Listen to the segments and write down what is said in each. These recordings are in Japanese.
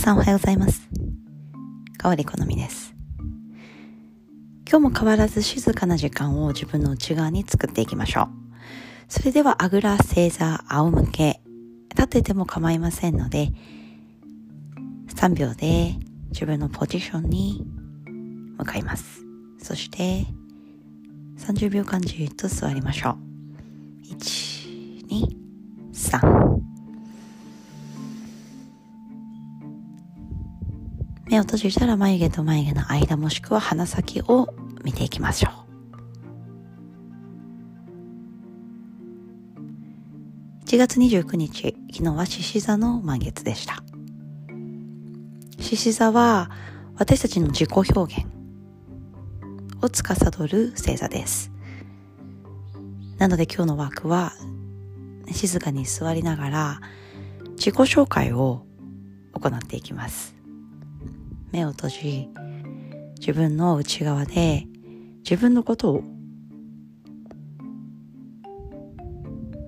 さんおはようございます。かわり好みです。今日も変わらず静かな時間を自分の内側に作っていきましょう。それではあぐら、正座、仰向け、立てても構いませんので、3秒で自分のポジションに向かいます。そして、30秒間じっと座りましょう。1、2、3。目を閉じたら眉毛と眉毛の間もしくは鼻先を見ていきましょう。1月29日昨日は獅子座の満月でした。獅子座は私たちの自己表現を司る星座です。なので今日のワークは静かに座りながら自己紹介を行っていきます。目を閉じ自分の内側で自分のことを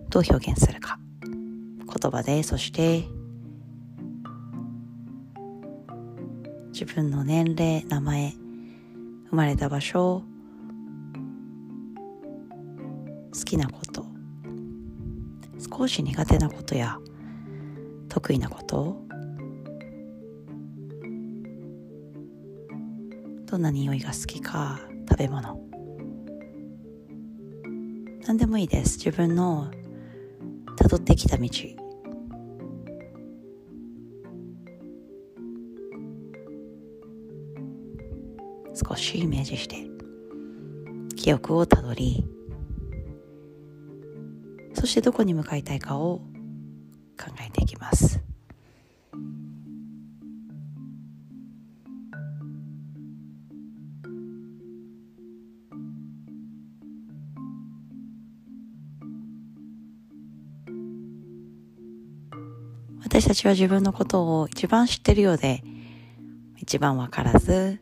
どう表現するか。言葉でそして自分の年齢名前生まれた場所好きなこと少し苦手なことや得意なことどんな匂いが好きか食べ物。何でもいいです。自分の辿ってきた道。少しイメージして。記憶をたどり。そしてどこに向かいたいかを考えていきます。私たちは自分のことを一番知ってるようで、一番わからず、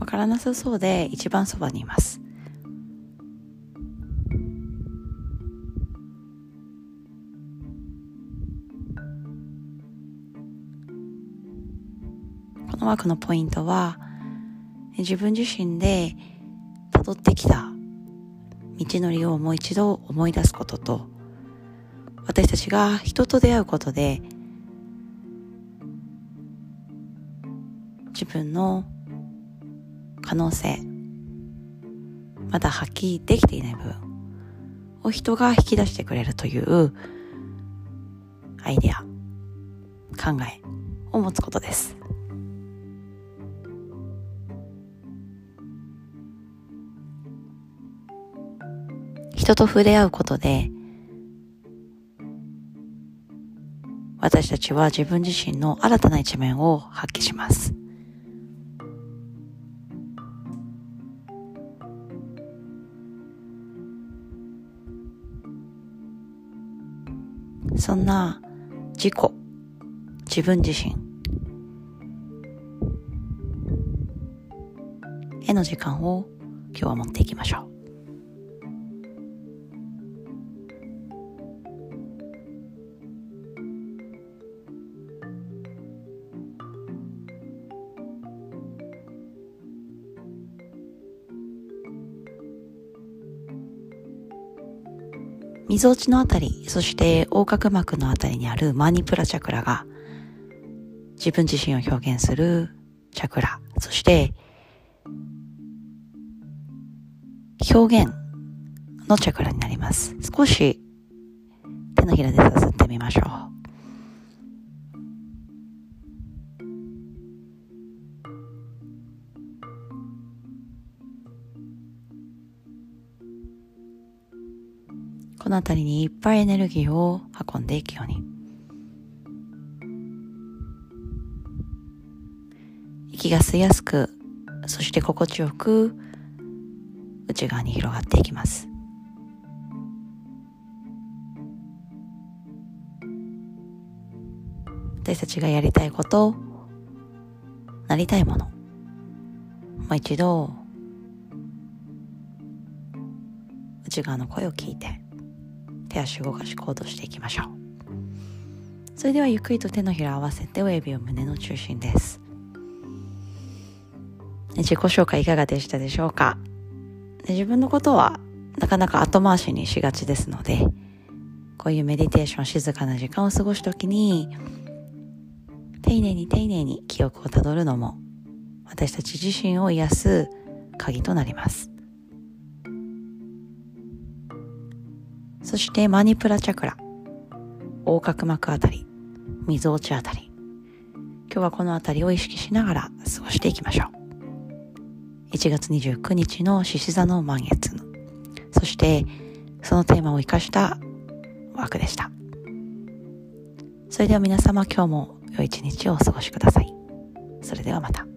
わからなさそうで一番そばにいます。このワークのポイントは、自分自身で辿ってきた道のりをもう一度思い出すことと、私たちが人と出会うことで自分の可能性まだ発揮できていない部分を人が引き出してくれるというアイデア考えを持つことです。人と触れ合うことで私たちは自分自身の新たな一面を発揮します。そんな自己、自分自身への時間を今日は持っていきましょう。みぞおちのあたり、そして横隔膜のあたりにあるマニプラチャクラが自分自身を表現するチャクラ、そして表現のチャクラになります。少し手のひらでさすってみましょう。この辺りにいっぱいエネルギーを運んでいくように。息が吸いやすくそして心地よく内側に広がっていきます。私たちがやりたいことなりたいものもう一度内側の声を聞いて手足動かし行動していきましょう。それではゆっくりと手のひらを合わせて親指を胸の中心です。自己紹介いかがでしたでしょうか？自分のことはなかなか後回しにしがちですのでこういうメディテーション静かな時間を過ごすときに丁寧に丁寧に記憶をたどるのも私たち自身を癒す鍵となります。そしてマニプラチャクラ。横隔膜あたりみぞおちあたり。今日はこのあたりを意識しながら過ごしていきましょう。1月29日の獅子座の満月の。そしてそのテーマを生かした枠でした。それでは皆様今日も良い一日をお過ごしください。それではまた。